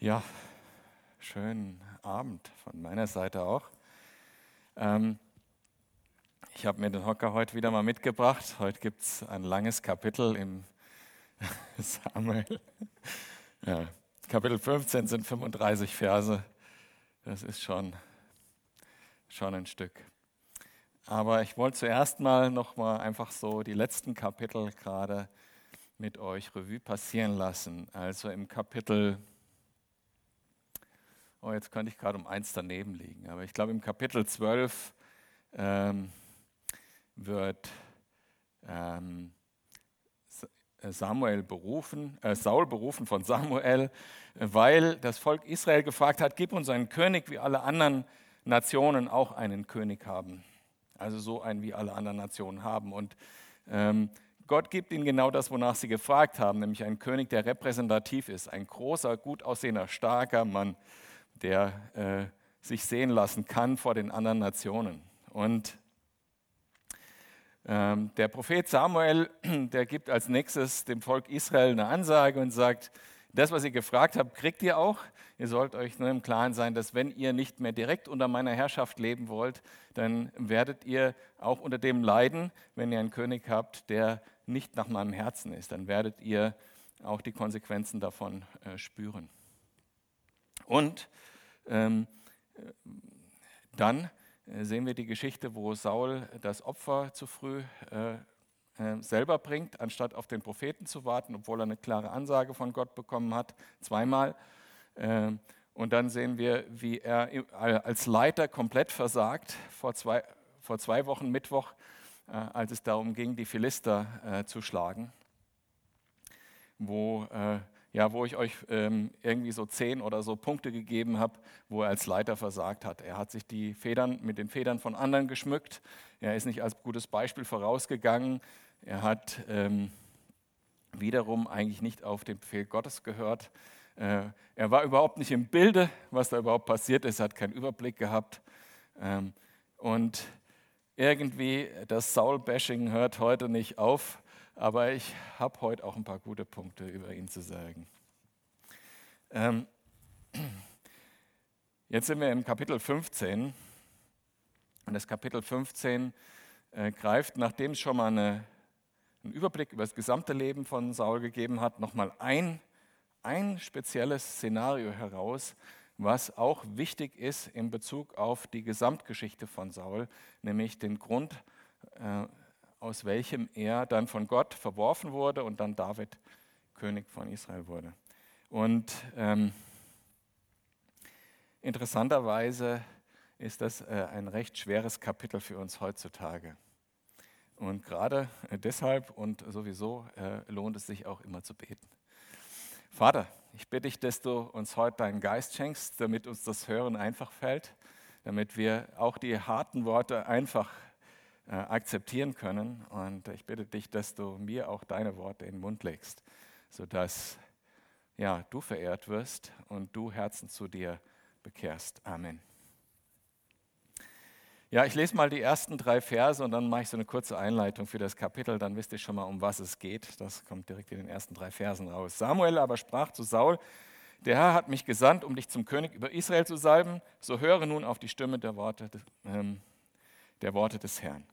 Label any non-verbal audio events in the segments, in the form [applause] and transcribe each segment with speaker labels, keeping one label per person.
Speaker 1: Ja, schönen Abend von meiner Seite auch. Ähm, ich habe mir den Hocker heute wieder mal mitgebracht. Heute gibt es ein langes Kapitel im [laughs] Samuel. Ja, Kapitel 15 sind 35 Verse. Das ist schon, schon ein Stück. Aber ich wollte zuerst mal noch mal einfach so die letzten Kapitel gerade mit euch Revue passieren lassen. Also im Kapitel, oh jetzt könnte ich gerade um eins daneben liegen, aber ich glaube im Kapitel 12 ähm, wird ähm, Samuel berufen, äh, Saul berufen von Samuel, weil das Volk Israel gefragt hat, gib uns einen König, wie alle anderen Nationen auch einen König haben. Also so einen, wie alle anderen Nationen haben. Und ähm, Gott gibt ihnen genau das, wonach sie gefragt haben, nämlich einen König, der repräsentativ ist, ein großer, gut aussehender, starker Mann, der äh, sich sehen lassen kann vor den anderen Nationen. Und ähm, der Prophet Samuel, [clears throat] der gibt als nächstes dem Volk Israel eine Ansage und sagt, das, was ihr gefragt habt, kriegt ihr auch. Ihr sollt euch nur im Klaren sein, dass wenn ihr nicht mehr direkt unter meiner Herrschaft leben wollt, dann werdet ihr auch unter dem leiden, wenn ihr einen König habt, der nicht nach meinem Herzen ist, dann werdet ihr auch die Konsequenzen davon äh, spüren. Und ähm, dann äh, sehen wir die Geschichte, wo Saul das Opfer zu früh äh, äh, selber bringt, anstatt auf den Propheten zu warten, obwohl er eine klare Ansage von Gott bekommen hat, zweimal. Äh, und dann sehen wir, wie er als Leiter komplett versagt. Vor zwei, vor zwei Wochen Mittwoch äh, als es darum ging, die Philister äh, zu schlagen, wo, äh, ja, wo ich euch ähm, irgendwie so zehn oder so Punkte gegeben habe, wo er als Leiter versagt hat. Er hat sich die Federn mit den Federn von anderen geschmückt. Er ist nicht als gutes Beispiel vorausgegangen. Er hat ähm, wiederum eigentlich nicht auf den Befehl Gottes gehört. Äh, er war überhaupt nicht im Bilde, was da überhaupt passiert ist, hat keinen Überblick gehabt. Ähm, und irgendwie, das Saul-Bashing hört heute nicht auf, aber ich habe heute auch ein paar gute Punkte über ihn zu sagen. Ähm, jetzt sind wir im Kapitel 15 und das Kapitel 15 äh, greift, nachdem es schon mal eine, einen Überblick über das gesamte Leben von Saul gegeben hat, nochmal ein, ein spezielles Szenario heraus, was auch wichtig ist in Bezug auf die Gesamtgeschichte von Saul, nämlich den Grund, äh, aus welchem er dann von Gott verworfen wurde und dann David König von Israel wurde. Und ähm, interessanterweise ist das äh, ein recht schweres Kapitel für uns heutzutage. Und gerade äh, deshalb und sowieso äh, lohnt es sich auch immer zu beten. Vater, ich bitte dich, dass du uns heute deinen Geist schenkst, damit uns das Hören einfach fällt, damit wir auch die harten Worte einfach äh, akzeptieren können. Und ich bitte dich, dass du mir auch deine Worte in den Mund legst, sodass ja, du verehrt wirst und du Herzen zu dir bekehrst. Amen. Ja, ich lese mal die ersten drei Verse und dann mache ich so eine kurze Einleitung für das Kapitel, dann wisst ihr schon mal, um was es geht. Das kommt direkt in den ersten drei Versen raus. Samuel aber sprach zu Saul, der Herr hat mich gesandt, um dich zum König über Israel zu salben, so höre nun auf die Stimme der Worte, ähm, der Worte des Herrn.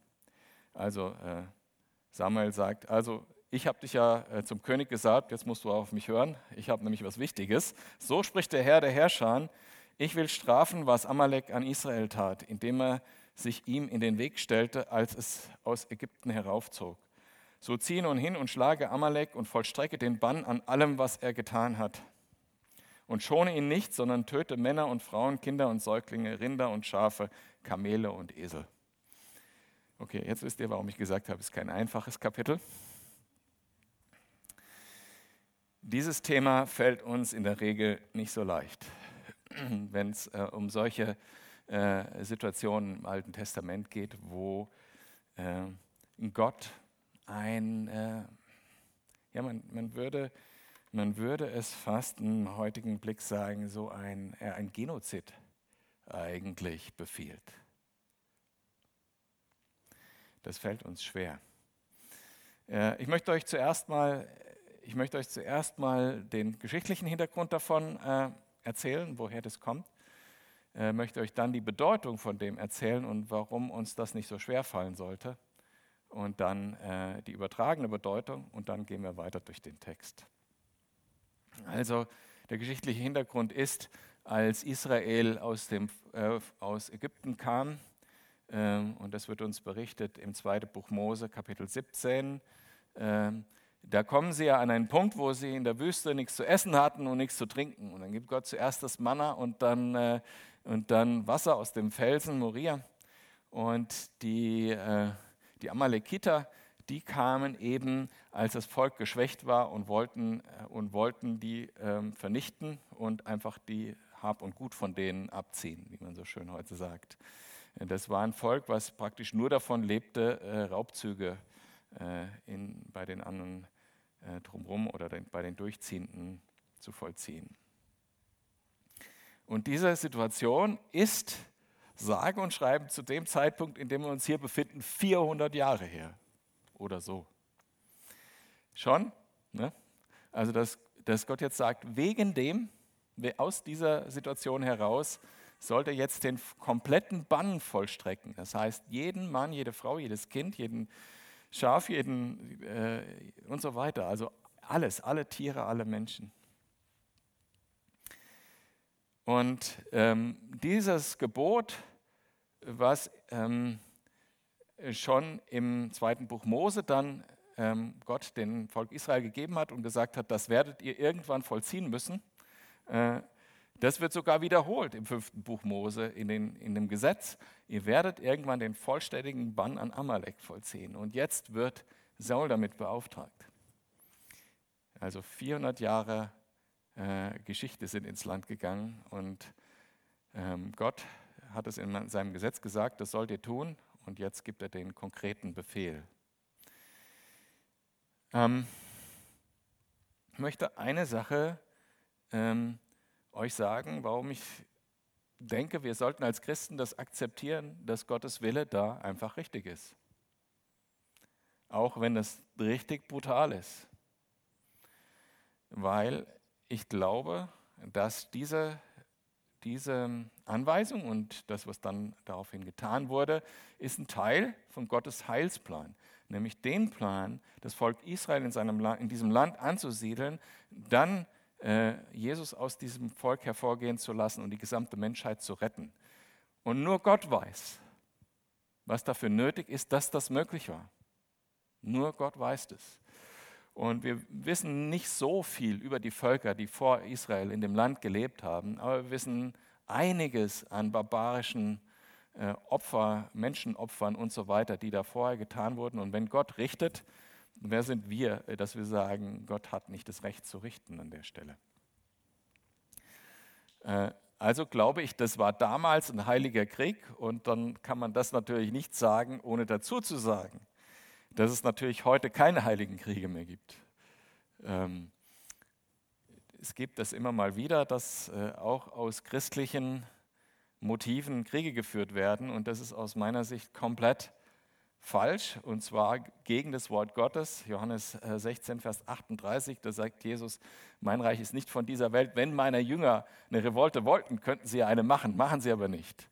Speaker 1: Also äh, Samuel sagt, also ich habe dich ja äh, zum König gesagt, jetzt musst du auf mich hören, ich habe nämlich was Wichtiges. So spricht der Herr der Herrscher, ich will strafen, was Amalek an Israel tat, indem er sich ihm in den Weg stellte, als es aus Ägypten heraufzog. So ziehe nun hin und schlage Amalek und vollstrecke den Bann an allem, was er getan hat. Und schone ihn nicht, sondern töte Männer und Frauen, Kinder und Säuglinge, Rinder und Schafe, Kamele und Esel. Okay, jetzt wisst ihr, warum ich gesagt habe, es ist kein einfaches Kapitel. Dieses Thema fällt uns in der Regel nicht so leicht, [clears throat] wenn es äh, um solche äh, Situationen im Alten Testament geht, wo äh, Gott ein, äh, ja, man, man, würde, man würde es fast im heutigen Blick sagen, so ein, äh, ein Genozid eigentlich befiehlt. Das fällt uns schwer. Äh, ich möchte euch zuerst mal, ich möchte euch zuerst mal den geschichtlichen Hintergrund davon äh, erzählen, woher das kommt. Ich möchte euch dann die Bedeutung von dem erzählen und warum uns das nicht so schwer fallen sollte. Und dann äh, die übertragene Bedeutung und dann gehen wir weiter durch den Text. Also der geschichtliche Hintergrund ist, als Israel aus, dem, äh, aus Ägypten kam, äh, und das wird uns berichtet im zweiten Buch Mose, Kapitel 17, ähm, da kommen sie ja an einen Punkt, wo sie in der Wüste nichts zu essen hatten und nichts zu trinken. Und dann gibt Gott zuerst das Manna und dann, äh, und dann Wasser aus dem Felsen Moria. Und die, äh, die Amalekiter, die kamen eben, als das Volk geschwächt war und wollten, äh, und wollten die ähm, vernichten und einfach die Hab und Gut von denen abziehen, wie man so schön heute sagt. Das war ein Volk, was praktisch nur davon lebte, äh, Raubzüge äh, in, bei den anderen äh, drumherum oder den, bei den Durchziehenden zu vollziehen. Und diese Situation ist, sage und schreibe, zu dem Zeitpunkt, in dem wir uns hier befinden, 400 Jahre her oder so. Schon? Ne? Also, dass, dass Gott jetzt sagt, wegen dem, aus dieser Situation heraus, sollte jetzt den kompletten Bann vollstrecken. Das heißt, jeden Mann, jede Frau, jedes Kind, jeden Schaf, jeden äh, und so weiter. Also alles, alle Tiere, alle Menschen. Und ähm, dieses Gebot, was ähm, schon im zweiten Buch Mose dann ähm, Gott dem Volk Israel gegeben hat und gesagt hat, das werdet ihr irgendwann vollziehen müssen, äh, das wird sogar wiederholt im fünften Buch Mose in, den, in dem Gesetz. Ihr werdet irgendwann den vollständigen Bann an Amalek vollziehen. Und jetzt wird Saul damit beauftragt. Also 400 Jahre äh, Geschichte sind ins Land gegangen und ähm, Gott hat es in seinem Gesetz gesagt, das sollt ihr tun. Und jetzt gibt er den konkreten Befehl. Ähm, ich möchte eine Sache ähm, euch sagen, warum ich denke, wir sollten als Christen das akzeptieren, dass Gottes Wille da einfach richtig ist. Auch wenn das richtig brutal ist. Weil ich glaube, dass diese, diese Anweisung und das, was dann daraufhin getan wurde, ist ein Teil von Gottes Heilsplan. Nämlich den Plan, das Volk Israel in, seinem in diesem Land anzusiedeln, dann Jesus aus diesem Volk hervorgehen zu lassen und die gesamte Menschheit zu retten. Und nur Gott weiß, was dafür nötig ist, dass das möglich war. Nur Gott weiß es. Und wir wissen nicht so viel über die Völker, die vor Israel in dem Land gelebt haben, aber wir wissen einiges an barbarischen äh, Opfer, Menschenopfern und so weiter, die da vorher getan wurden. Und wenn Gott richtet, Wer sind wir, äh, dass wir sagen, Gott hat nicht das Recht zu richten an der Stelle? Äh, also glaube ich, das war damals ein heiliger Krieg und dann kann man das natürlich nicht sagen, ohne dazu zu sagen, dass es natürlich heute keine heiligen Kriege mehr gibt. Ähm, es gibt das immer mal wieder, dass äh, auch aus christlichen Motiven Kriege geführt werden und das ist aus meiner Sicht komplett falsch und zwar gegen das Wort Gottes. Johannes 16, äh, Vers 38, da sagt Jesus, mein Reich ist nicht von dieser Welt. Wenn meine Jünger eine Revolte wollten, könnten sie eine machen, machen sie aber nicht.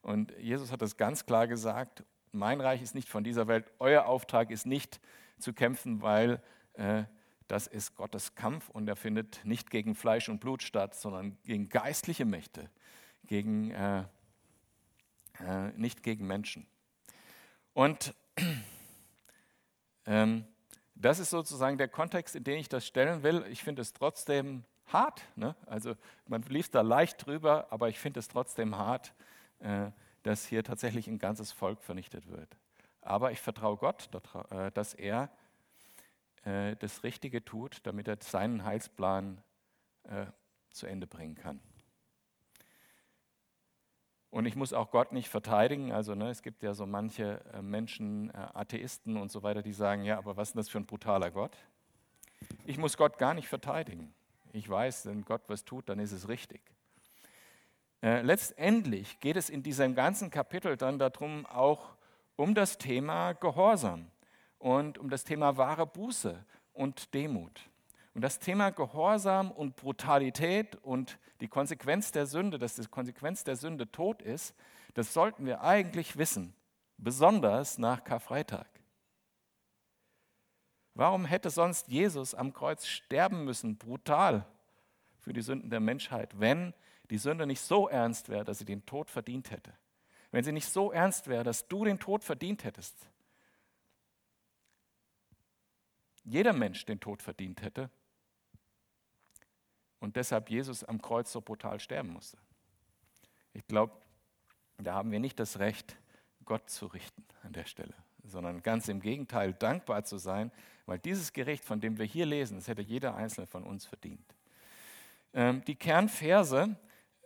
Speaker 1: Und Jesus hat das ganz klar gesagt, mein Reich ist nicht von dieser Welt, euer Auftrag ist nicht zu kämpfen, weil äh, das ist Gottes Kampf und er findet nicht gegen Fleisch und Blut statt, sondern gegen geistliche Mächte, gegen, äh, äh, nicht gegen Menschen. Und [clears throat] ähm, das ist sozusagen der Kontext, in den ich das stellen will. Ich finde es trotzdem hart. Ne? Also man liest da leicht drüber, aber ich finde es trotzdem hart, äh, dass hier tatsächlich ein ganzes Volk vernichtet wird. Aber ich vertraue Gott, äh, dass er äh, das Richtige tut, damit er seinen Heilsplan äh, zu Ende bringen kann. Und ich muss auch Gott nicht verteidigen. Also ne, es gibt ja so manche äh, Menschen, äh, Atheisten und so weiter, die sagen, ja, aber was ist das für ein brutaler Gott? Ich muss Gott gar nicht verteidigen. Ich weiß, wenn Gott was tut, dann ist es richtig. Äh, letztendlich geht es in diesem ganzen Kapitel dann darum, auch um das Thema Gehorsam und um das Thema wahre Buße und Demut. Und das Thema Gehorsam und Brutalität und die Konsequenz der Sünde, dass die Konsequenz der Sünde Tod ist, das sollten wir eigentlich wissen, besonders nach Karfreitag. Warum hätte sonst Jesus am Kreuz sterben müssen, brutal für die Sünden der Menschheit, wenn die Sünde nicht so ernst wäre, dass sie den Tod verdient hätte? Wenn sie nicht so ernst wäre, dass du den Tod verdient hättest? Jeder Mensch den Tod verdient hätte, und deshalb Jesus am Kreuz so brutal sterben musste. Ich glaube, da haben wir nicht das Recht, Gott zu richten an der Stelle, sondern ganz im Gegenteil dankbar zu sein, weil dieses Gericht, von dem wir hier lesen, das hätte jeder Einzelne von uns verdient. Ähm, die Kernverse,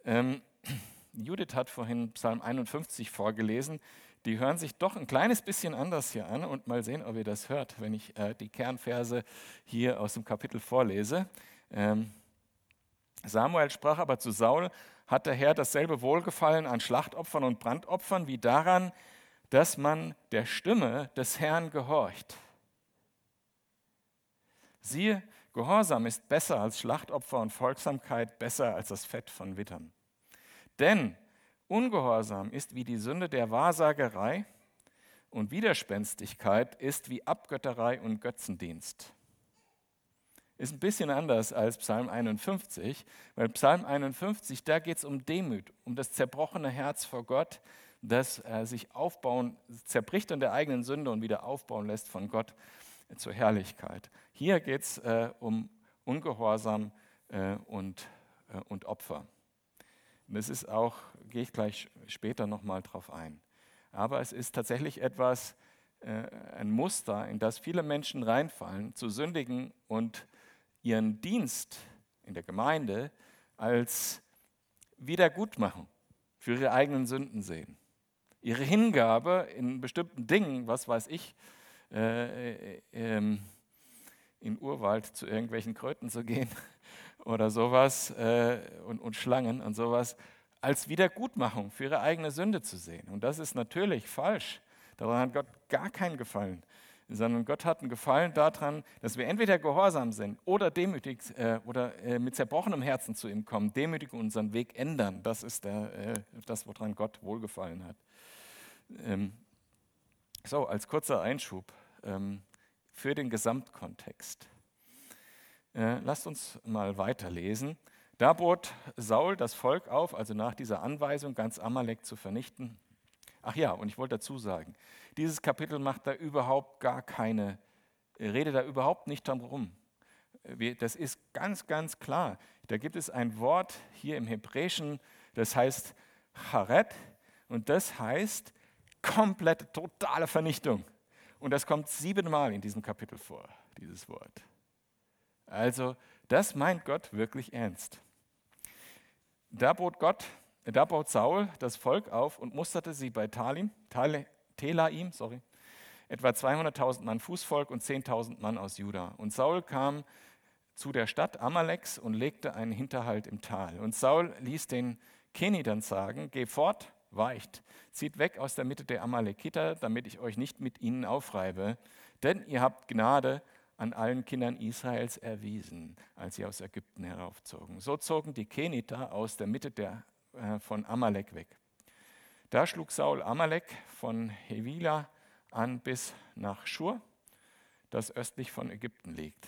Speaker 1: ähm, Judith hat vorhin Psalm 51 vorgelesen, die hören sich doch ein kleines bisschen anders hier an und mal sehen, ob ihr das hört, wenn ich äh, die Kernverse hier aus dem Kapitel vorlese. Ähm, Samuel sprach aber zu Saul, hat der Herr dasselbe Wohlgefallen an Schlachtopfern und Brandopfern wie daran, dass man der Stimme des Herrn gehorcht. Siehe, Gehorsam ist besser als Schlachtopfer und Folgsamkeit besser als das Fett von Wittern. Denn Ungehorsam ist wie die Sünde der Wahrsagerei und Widerspenstigkeit ist wie Abgötterei und Götzendienst ist ein bisschen anders als Psalm 51, weil Psalm 51, da geht es um Demut, um das zerbrochene Herz vor Gott, das äh, sich aufbauen, zerbricht an der eigenen Sünde und wieder aufbauen lässt von Gott zur Herrlichkeit. Hier geht es äh, um Ungehorsam äh, und, äh, und Opfer. Und das ist auch, gehe ich gleich später nochmal drauf ein. Aber es ist tatsächlich etwas, äh, ein Muster, in das viele Menschen reinfallen, zu sündigen und ihren Dienst in der Gemeinde als Wiedergutmachung für ihre eigenen Sünden sehen. Ihre Hingabe in bestimmten Dingen, was weiß ich, äh, äh, ähm, in Urwald zu irgendwelchen Kröten zu gehen [laughs] oder sowas äh, und, und Schlangen und sowas, als Wiedergutmachung für ihre eigene Sünde zu sehen. Und das ist natürlich falsch. Daran hat Gott gar keinen Gefallen sondern Gott hat einen Gefallen daran, dass wir entweder gehorsam sind oder demütig äh, oder äh, mit zerbrochenem Herzen zu ihm kommen, demütig unseren Weg ändern. Das ist der, äh, das, woran Gott wohlgefallen hat. Ähm, so, als kurzer Einschub ähm, für den Gesamtkontext. Äh, lasst uns mal weiterlesen. Da bot Saul das Volk auf, also nach dieser Anweisung, ganz Amalek zu vernichten. Ach ja, und ich wollte dazu sagen, dieses Kapitel macht da überhaupt gar keine, redet da überhaupt nicht drum rum. Das ist ganz, ganz klar. Da gibt es ein Wort hier im Hebräischen, das heißt Charet und das heißt komplette, totale Vernichtung. Und das kommt siebenmal in diesem Kapitel vor, dieses Wort. Also, das meint Gott wirklich ernst. Da bot Gott, da baut Saul das Volk auf und musterte sie bei Talim, Telaim, sorry, etwa 200.000 Mann Fußvolk und 10.000 Mann aus Juda. Und Saul kam zu der Stadt Amaleks und legte einen Hinterhalt im Tal. Und Saul ließ den Kenidern sagen, geh fort, weicht, zieht weg aus der Mitte der Amalekiter, damit ich euch nicht mit ihnen aufreibe, denn ihr habt Gnade an allen Kindern Israels erwiesen, als sie aus Ägypten heraufzogen. So zogen die Keniter aus der Mitte der, von Amalek weg. Da schlug Saul Amalek von Hevila an bis nach Schur, das östlich von Ägypten liegt.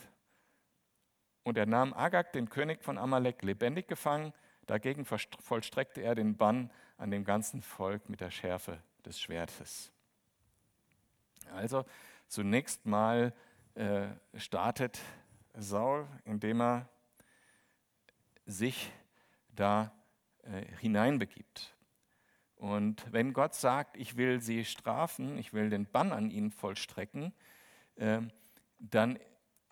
Speaker 1: Und er nahm Agag, den König von Amalek, lebendig gefangen. Dagegen vollstreckte er den Bann an dem ganzen Volk mit der Schärfe des Schwertes. Also zunächst mal äh, startet Saul, indem er sich da äh, hineinbegibt. Und wenn Gott sagt, ich will sie strafen, ich will den Bann an ihnen vollstrecken, äh, dann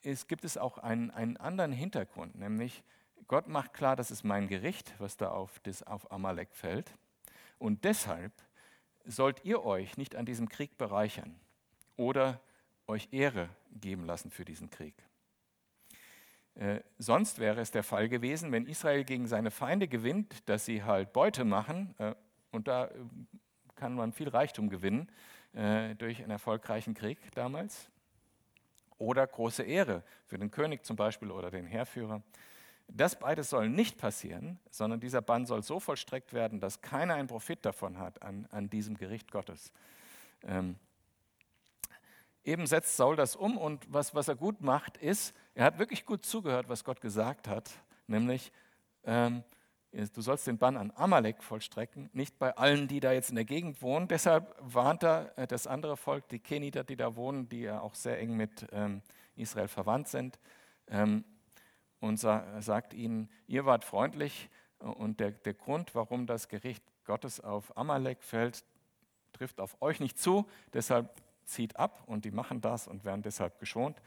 Speaker 1: ist, gibt es auch einen, einen anderen Hintergrund, nämlich Gott macht klar, das ist mein Gericht, was da auf, das, auf Amalek fällt. Und deshalb sollt ihr euch nicht an diesem Krieg bereichern oder euch Ehre geben lassen für diesen Krieg. Äh, sonst wäre es der Fall gewesen, wenn Israel gegen seine Feinde gewinnt, dass sie halt Beute machen, äh, und da äh, kann man viel Reichtum gewinnen äh, durch einen erfolgreichen Krieg damals. oder große Ehre für den König zum Beispiel oder den Heerführer. Das beides soll nicht passieren, sondern dieser Bann soll so vollstreckt werden, dass keiner einen Profit davon hat an, an diesem Gericht Gottes. Ähm, eben setzt Saul das um und was, was er gut macht, ist, er hat wirklich gut zugehört, was Gott gesagt hat, nämlich, ähm, du sollst den Bann an Amalek vollstrecken, nicht bei allen, die da jetzt in der Gegend wohnen. Deshalb warnt er äh, das andere Volk, die Keniter, die da wohnen, die ja auch sehr eng mit ähm, Israel verwandt sind. Ähm, und sa sagt ihnen, ihr wart freundlich und der, der Grund, warum das Gericht Gottes auf Amalek fällt, trifft auf euch nicht zu, deshalb zieht ab und die machen das und werden deshalb geschont.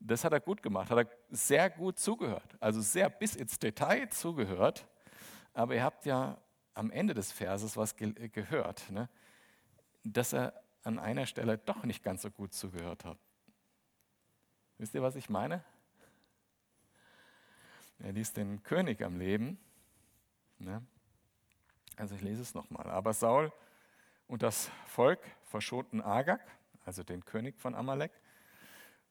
Speaker 1: Das hat er gut gemacht, hat er sehr gut zugehört, also sehr bis ins Detail zugehört. Aber ihr habt ja am Ende des Verses was ge gehört, ne? dass er an einer Stelle doch nicht ganz so gut zugehört hat. Wisst ihr, was ich meine? Er ließ den König am Leben. Ne? Also ich lese es nochmal. Aber Saul und das Volk verschonten Agag, also den König von Amalek,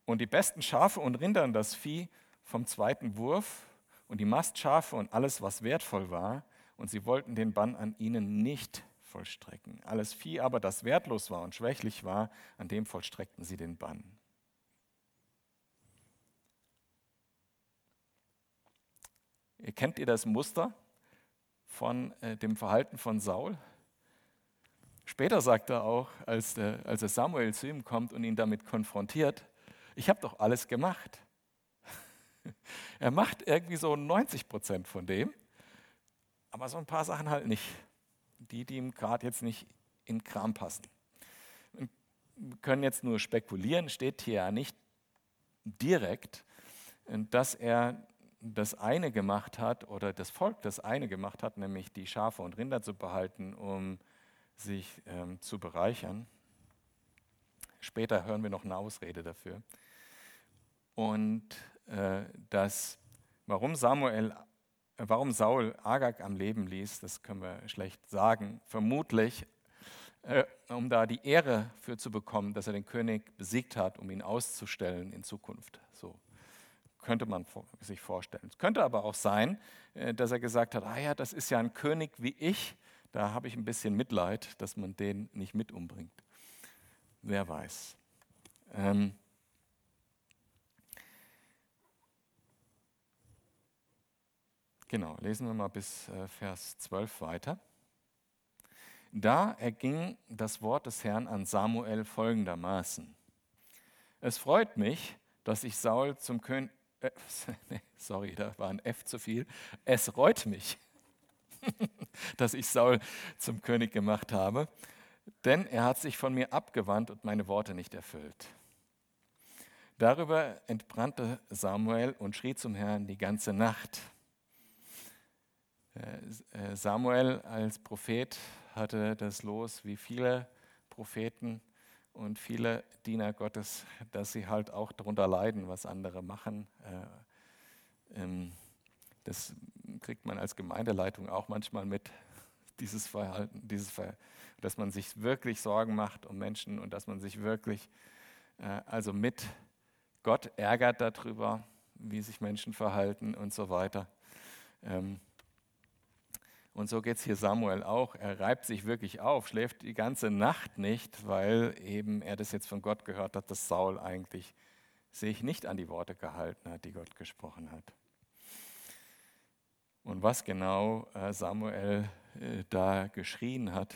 Speaker 1: und die besten Schafe und Rinder und das Vieh vom zweiten Wurf und die Mastschafe und alles, was wertvoll war, und sie wollten den Bann an ihnen nicht vollstrecken. Alles Vieh aber, das wertlos war und schwächlich war, an dem vollstreckten sie den Bann. Kennt ihr das Muster von äh, dem Verhalten von Saul? Später sagt er auch, als, der, als der Samuel zu ihm kommt und ihn damit konfrontiert, ich habe doch alles gemacht. [laughs] er macht irgendwie so 90 Prozent von dem, aber so ein paar Sachen halt nicht. Die, die ihm gerade jetzt nicht in den Kram passen. Wir können jetzt nur spekulieren, steht hier ja nicht direkt, dass er das eine gemacht hat oder das Volk das eine gemacht hat, nämlich die Schafe und Rinder zu behalten, um sich ähm, zu bereichern. Später hören wir noch eine Ausrede dafür. Und äh, das, warum Samuel, äh, warum Saul Agag am Leben ließ, das können wir schlecht sagen. Vermutlich, äh, um da die Ehre für zu bekommen, dass er den König besiegt hat, um ihn auszustellen in Zukunft. So könnte man sich vorstellen. Es könnte aber auch sein, äh, dass er gesagt hat, ah ja, das ist ja ein König wie ich, da habe ich ein bisschen Mitleid, dass man den nicht mit umbringt. Wer weiß. Ähm genau, lesen wir mal bis äh, Vers 12 weiter. Da erging das Wort des Herrn an Samuel folgendermaßen. Es freut mich, dass ich Saul zum König, äh, [laughs] sorry, da war ein F zu viel. Es reut mich, [laughs] dass ich Saul zum König gemacht habe, denn er hat sich von mir abgewandt und meine Worte nicht erfüllt. Darüber entbrannte Samuel und schrie zum Herrn die ganze Nacht. Äh, äh, Samuel als Prophet hatte das Los wie viele Propheten und viele Diener Gottes, dass sie halt auch darunter leiden, was andere machen. Äh, das kriegt man als Gemeindeleitung auch manchmal mit, [laughs] dieses Verhalten, dieses Ver dass man sich wirklich Sorgen macht um Menschen und dass man sich wirklich äh, also mit Gott ärgert darüber, wie sich Menschen verhalten und so weiter. Ähm, und so geht es hier Samuel auch. Er reibt sich wirklich auf, schläft die ganze Nacht nicht, weil eben er das jetzt von Gott gehört hat, dass Saul eigentlich sich nicht an die Worte gehalten hat, die Gott gesprochen hat. Und was genau äh, Samuel äh, da geschrien hat,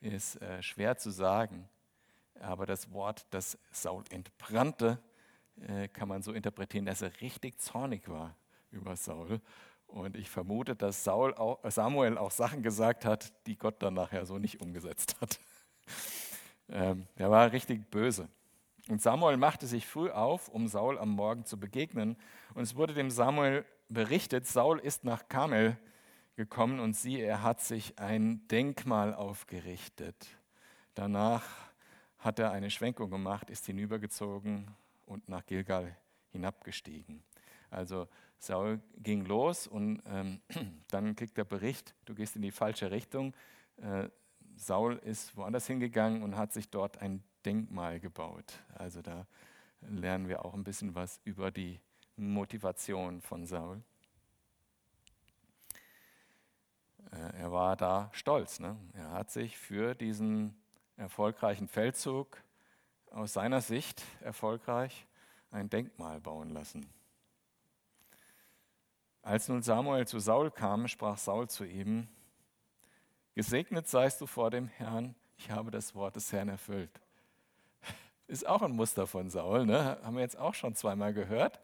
Speaker 1: ist äh, schwer zu sagen. Aber das Wort, das Saul entbrannte, kann man so interpretieren, dass er richtig zornig war über Saul und ich vermute, dass Saul auch, Samuel auch Sachen gesagt hat, die Gott dann nachher so nicht umgesetzt hat. [laughs] ähm, er war richtig böse. Und Samuel machte sich früh auf, um Saul am Morgen zu begegnen. Und es wurde dem Samuel berichtet, Saul ist nach Kamel gekommen und siehe, er hat sich ein Denkmal aufgerichtet. Danach hat er eine Schwenkung gemacht, ist hinübergezogen und nach Gilgal hinabgestiegen. Also Saul ging los und ähm, [clears throat] dann kriegt er Bericht, du gehst in die falsche Richtung. Äh, Saul ist woanders hingegangen und hat sich dort ein Denkmal gebaut. Also da lernen wir auch ein bisschen was über die Motivation von Saul. Äh, er war da stolz. Ne? Er hat sich für diesen erfolgreichen Feldzug aus seiner Sicht erfolgreich ein Denkmal bauen lassen. Als nun Samuel zu Saul kam, sprach Saul zu ihm, Gesegnet seist du vor dem Herrn, ich habe das Wort des Herrn erfüllt. [laughs] Ist auch ein Muster von Saul, ne? haben wir jetzt auch schon zweimal gehört.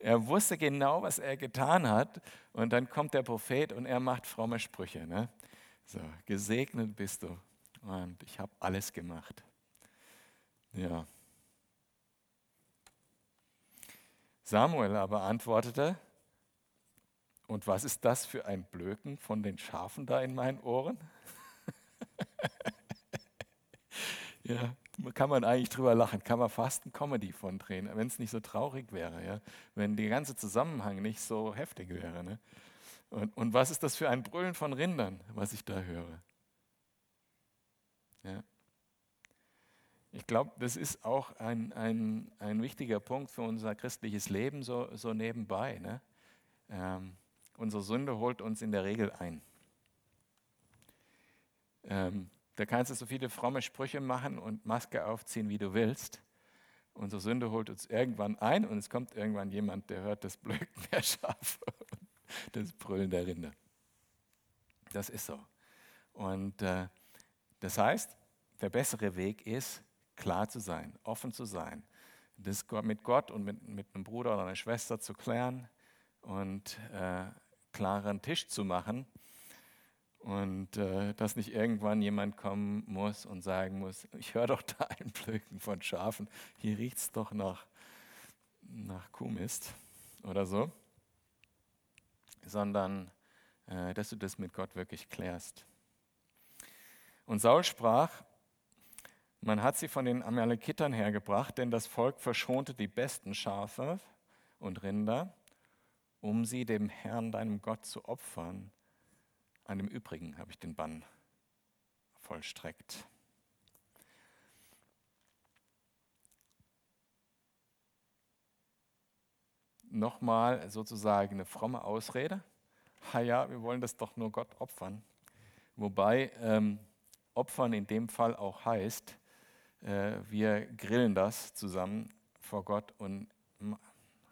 Speaker 1: Er wusste genau, was er getan hat. Und dann kommt der Prophet und er macht fromme Sprüche. Ne? So, gesegnet bist du. Und ich habe alles gemacht. Ja. Samuel aber antwortete, und was ist das für ein Blöken von den Schafen da in meinen Ohren? [laughs] ja, kann man eigentlich drüber lachen, kann man fast ein Comedy von drehen, wenn es nicht so traurig wäre, ja? wenn der ganze Zusammenhang nicht so heftig wäre. Ne? Und, und was ist das für ein Brüllen von Rindern, was ich da höre? Ja. Ich glaube, das ist auch ein, ein, ein wichtiger Punkt für unser christliches Leben, so, so nebenbei. Ne? Ähm, unsere Sünde holt uns in der Regel ein. Ähm, da kannst du so viele fromme Sprüche machen und Maske aufziehen, wie du willst. Unsere Sünde holt uns irgendwann ein und es kommt irgendwann jemand, der hört das Blöken [laughs] der Schafe und das Brüllen der Rinder. Das ist so. Und äh, das heißt, der bessere Weg ist, klar zu sein, offen zu sein, das mit Gott und mit, mit einem Bruder oder einer Schwester zu klären und äh, klaren Tisch zu machen und äh, dass nicht irgendwann jemand kommen muss und sagen muss, ich höre doch da [laughs] ein Blöken von Schafen, hier riecht es doch nach, nach Kuhmist oder so, sondern äh, dass du das mit Gott wirklich klärst. Und Saul sprach, man hat sie von den Amalekitern hergebracht, denn das Volk verschonte die besten Schafe und Rinder, um sie dem Herrn, deinem Gott, zu opfern an dem übrigen habe ich den Bann vollstreckt. Nochmal sozusagen eine fromme Ausrede. Ha ja, wir wollen das doch nur Gott opfern. Wobei ähm, Opfern in dem Fall auch heißt, äh, wir grillen das zusammen vor Gott und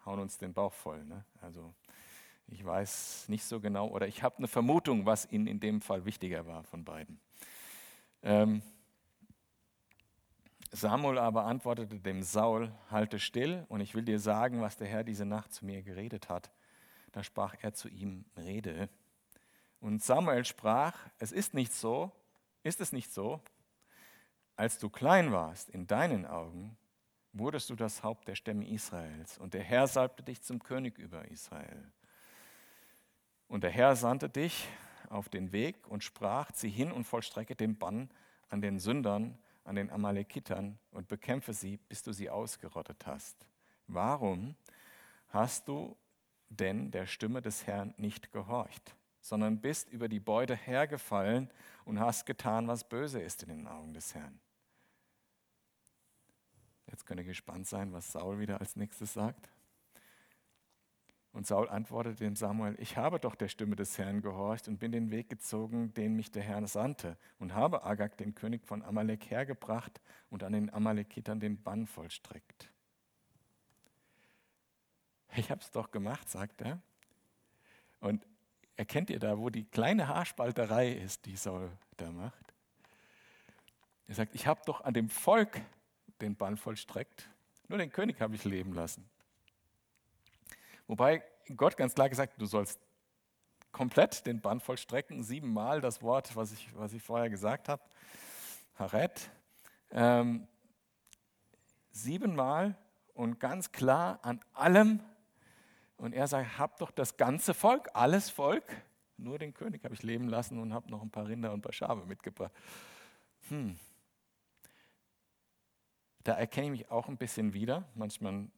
Speaker 1: hauen uns den Bauch voll. Ne? Also ich weiß nicht so genau oder ich habe eine Vermutung, was ihnen in dem Fall wichtiger war von beiden. Ähm, Samuel aber antwortete dem Saul, halte still und ich will dir sagen, was der Herr diese Nacht zu mir geredet hat. Da sprach er zu ihm, rede. Und Samuel sprach, es ist nicht so, ist es nicht so, als du klein warst in deinen Augen, wurdest du das Haupt der Stämme Israels und der Herr salbte dich zum König über Israel. Und der Herr sandte dich auf den Weg und sprach, zieh hin und vollstrecke den Bann an den Sündern, an den Amalekitern und bekämpfe sie, bis du sie ausgerottet hast. Warum hast du denn der Stimme des Herrn nicht gehorcht, sondern bist über die Beute hergefallen und hast getan, was böse ist in den Augen des Herrn? Jetzt könnt ihr gespannt sein, was Saul wieder als nächstes sagt. Und Saul antwortete dem Samuel, ich habe doch der Stimme des Herrn gehorcht und bin den Weg gezogen, den mich der Herr sandte, und habe Agag, den König von Amalek, hergebracht und an den Amalekitern den Bann vollstreckt. Ich habe es doch gemacht, sagt er. Und erkennt ihr da, wo die kleine Haarspalterei ist, die Saul da macht? Er sagt, ich habe doch an dem Volk den Bann vollstreckt, nur den König habe ich leben lassen. Wobei Gott ganz klar gesagt, du sollst komplett den Bann vollstrecken, siebenmal das Wort, was ich, was ich vorher gesagt habe, Haret, ähm, siebenmal und ganz klar an allem. Und er sagt, hab doch das ganze Volk, alles Volk, nur den König habe ich leben lassen und habe noch ein paar Rinder und ein paar Schafe mitgebracht. Hm. Da erkenne ich mich auch ein bisschen wieder. Manchmal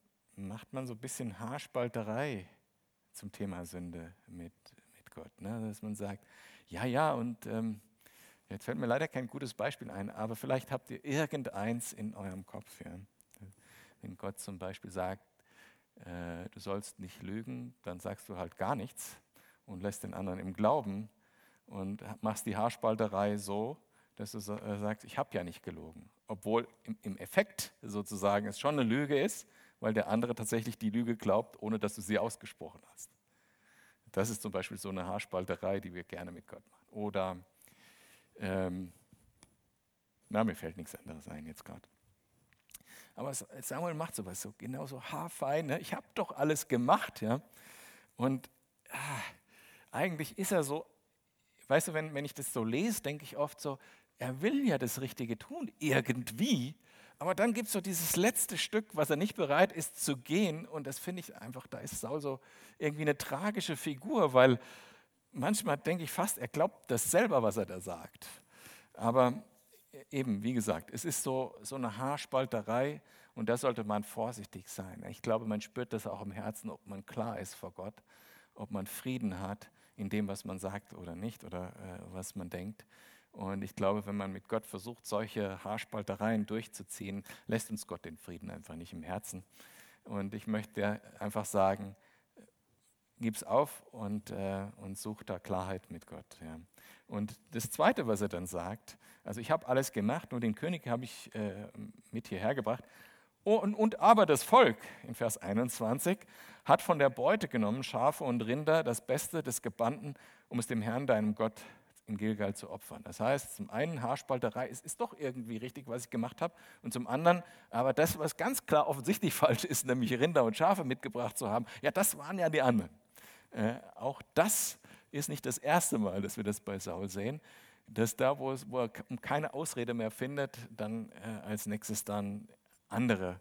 Speaker 1: macht man so ein bisschen Haarspalterei zum Thema Sünde mit, mit Gott. Ne? Dass man sagt, ja, ja, und ähm, jetzt fällt mir leider kein gutes Beispiel ein, aber vielleicht habt ihr irgendeins in eurem Kopf. Ja? Wenn Gott zum Beispiel sagt, äh, du sollst nicht lügen, dann sagst du halt gar nichts und lässt den anderen im Glauben und machst die Haarspalterei so, dass du äh, sagst, ich habe ja nicht gelogen. Obwohl im, im Effekt sozusagen es schon eine Lüge ist, weil der andere tatsächlich die Lüge glaubt, ohne dass du sie ausgesprochen hast. Das ist zum Beispiel so eine Haarspalterei, die wir gerne mit Gott machen. Oder, ähm, na, mir fällt nichts anderes ein jetzt gerade. Aber Samuel macht sowas so, genauso haarfein. Ne? Ich habe doch alles gemacht. Ja? Und ah, eigentlich ist er so, weißt du, wenn, wenn ich das so lese, denke ich oft so, er will ja das Richtige tun, irgendwie. Aber dann gibt es so dieses letzte Stück, was er nicht bereit ist zu gehen. Und das finde ich einfach, da ist Saul so irgendwie eine tragische Figur, weil manchmal denke ich fast, er glaubt das selber, was er da sagt. Aber eben, wie gesagt, es ist so, so eine Haarspalterei und da sollte man vorsichtig sein. Ich glaube, man spürt das auch im Herzen, ob man klar ist vor Gott, ob man Frieden hat in dem, was man sagt oder nicht oder äh, was man denkt. Und ich glaube, wenn man mit Gott versucht, solche Haarspaltereien durchzuziehen, lässt uns Gott den Frieden einfach nicht im Herzen. Und ich möchte einfach sagen, gib's auf und, äh, und such da Klarheit mit Gott. Ja. Und das Zweite, was er dann sagt, also ich habe alles gemacht, nur den König habe ich äh, mit hierher gebracht. Oh, und, und aber das Volk, in Vers 21, hat von der Beute genommen, Schafe und Rinder, das Beste des Gebannten, um es dem Herrn, deinem Gott, in Gilgal zu opfern. Das heißt, zum einen Haarspalterei, es ist doch irgendwie richtig, was ich gemacht habe, und zum anderen, aber das, was ganz klar offensichtlich [laughs] falsch ist, nämlich Rinder und Schafe mitgebracht zu haben, ja, das waren ja die anderen. Äh, auch das ist nicht das erste Mal, dass wir das bei Saul sehen, dass da, wo, es, wo er keine Ausrede mehr findet, dann äh, als nächstes dann andere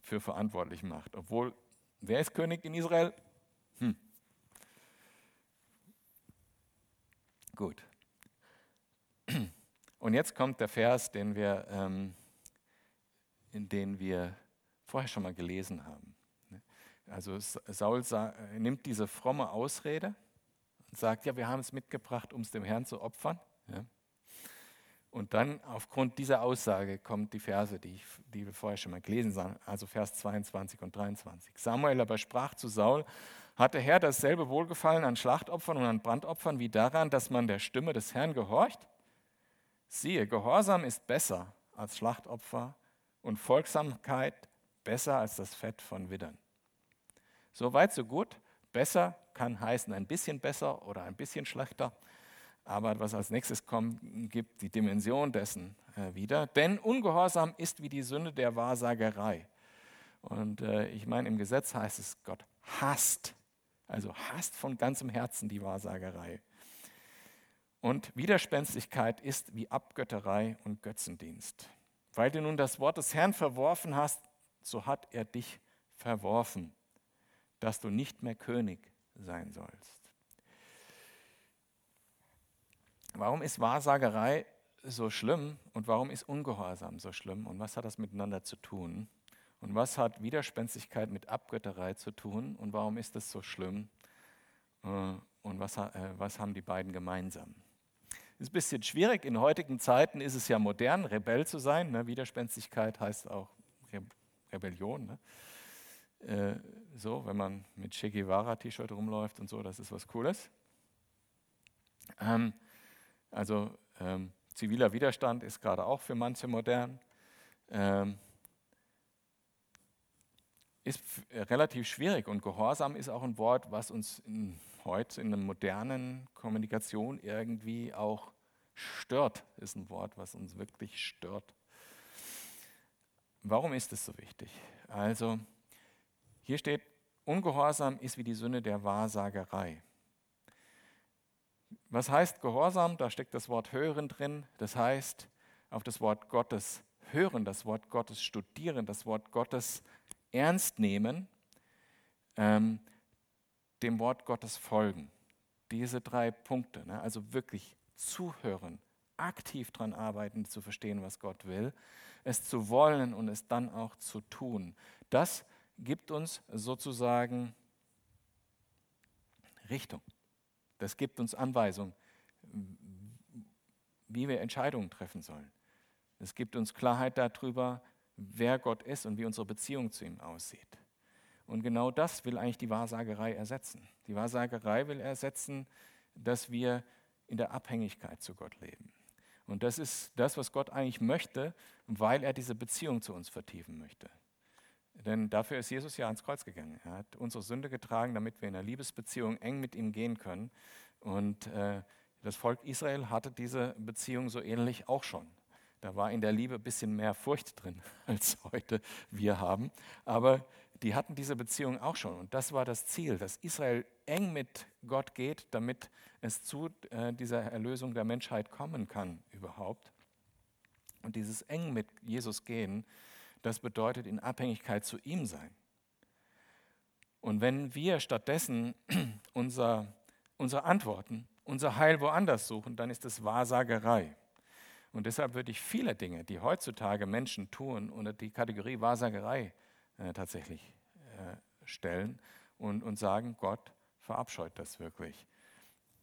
Speaker 1: für verantwortlich macht. Obwohl, wer ist König in Israel? Hm. Gut. Und jetzt kommt der Vers, den wir, ähm, den wir vorher schon mal gelesen haben. Also Saul nimmt diese fromme Ausrede und sagt, ja, wir haben es mitgebracht, um es dem Herrn zu opfern. Ja. Und dann aufgrund dieser Aussage kommen die Verse, die, ich, die wir vorher schon mal gelesen haben, also Vers 22 und 23. Samuel aber sprach zu Saul, hat der Herr dasselbe Wohlgefallen an Schlachtopfern und an Brandopfern wie daran, dass man der Stimme des Herrn gehorcht? Siehe, Gehorsam ist besser als Schlachtopfer und Folgsamkeit besser als das Fett von Widdern. So weit, so gut. Besser kann heißen ein bisschen besser oder ein bisschen schlechter. Aber was als nächstes kommt, gibt die Dimension dessen äh, wieder. Denn Ungehorsam ist wie die Sünde der Wahrsagerei. Und äh, ich meine, im Gesetz heißt es, Gott hasst, also hasst von ganzem Herzen die Wahrsagerei. Und Widerspenstigkeit ist wie Abgötterei und Götzendienst. Weil du nun das Wort des Herrn verworfen hast, so hat er dich verworfen dass du nicht mehr König sein sollst. Warum ist Wahrsagerei so schlimm und warum ist Ungehorsam so schlimm und was hat das miteinander zu tun? Und was hat Widerspenstigkeit mit Abgötterei zu tun und warum ist das so schlimm? Äh, und was, äh, was haben die beiden gemeinsam? Ist ein bisschen schwierig. In heutigen Zeiten ist es ja modern, Rebell zu sein. Ne? Widerspenstigkeit heißt auch Rebellion. Ne? Äh, so, wenn man mit Che Guevara-T-Shirt rumläuft und so, das ist was Cooles. Ähm, also ähm, ziviler Widerstand ist gerade auch für manche modern. Ähm, ist relativ schwierig und Gehorsam ist auch ein Wort, was uns in, heute in einer modernen Kommunikation irgendwie auch stört. Ist ein Wort, was uns wirklich stört. Warum ist es so wichtig? Also hier steht, Ungehorsam ist wie die Sünde der Wahrsagerei. Was heißt Gehorsam? Da steckt das Wort hören drin. Das heißt, auf das Wort Gottes hören, das Wort Gottes studieren, das Wort Gottes ernst nehmen, ähm, dem Wort Gottes folgen. Diese drei Punkte, ne? also wirklich zuhören, aktiv daran arbeiten, zu verstehen, was Gott will, es zu wollen und es dann auch zu tun. Das gibt uns sozusagen Richtung. Das gibt uns Anweisung, wie wir Entscheidungen treffen sollen. Es gibt uns Klarheit darüber, wer Gott ist und wie unsere Beziehung zu ihm aussieht. Und genau das will eigentlich die Wahrsagerei ersetzen. Die Wahrsagerei will ersetzen, dass wir in der Abhängigkeit zu Gott leben. Und das ist das, was Gott eigentlich möchte, weil er diese Beziehung zu uns vertiefen möchte. Denn dafür ist Jesus ja ans Kreuz gegangen. Er hat unsere Sünde getragen, damit wir in einer Liebesbeziehung eng mit ihm gehen können. Und äh, das Volk Israel hatte diese Beziehung so ähnlich auch schon. Da war in der Liebe ein bisschen mehr Furcht drin, [laughs] als heute wir haben. Aber die hatten diese Beziehung auch schon. Und das war das Ziel, dass Israel eng mit Gott geht, damit es zu äh, dieser Erlösung der Menschheit kommen kann überhaupt. Und dieses eng mit Jesus gehen, das bedeutet in Abhängigkeit zu ihm sein. Und wenn wir stattdessen [clears throat] unser, unsere Antworten, unser Heil woanders suchen, dann ist es Wahrsagerei. Und deshalb würde ich viele Dinge, die heutzutage Menschen tun, unter die Kategorie Wahrsagerei äh, tatsächlich äh, stellen und, und sagen, Gott verabscheut das wirklich.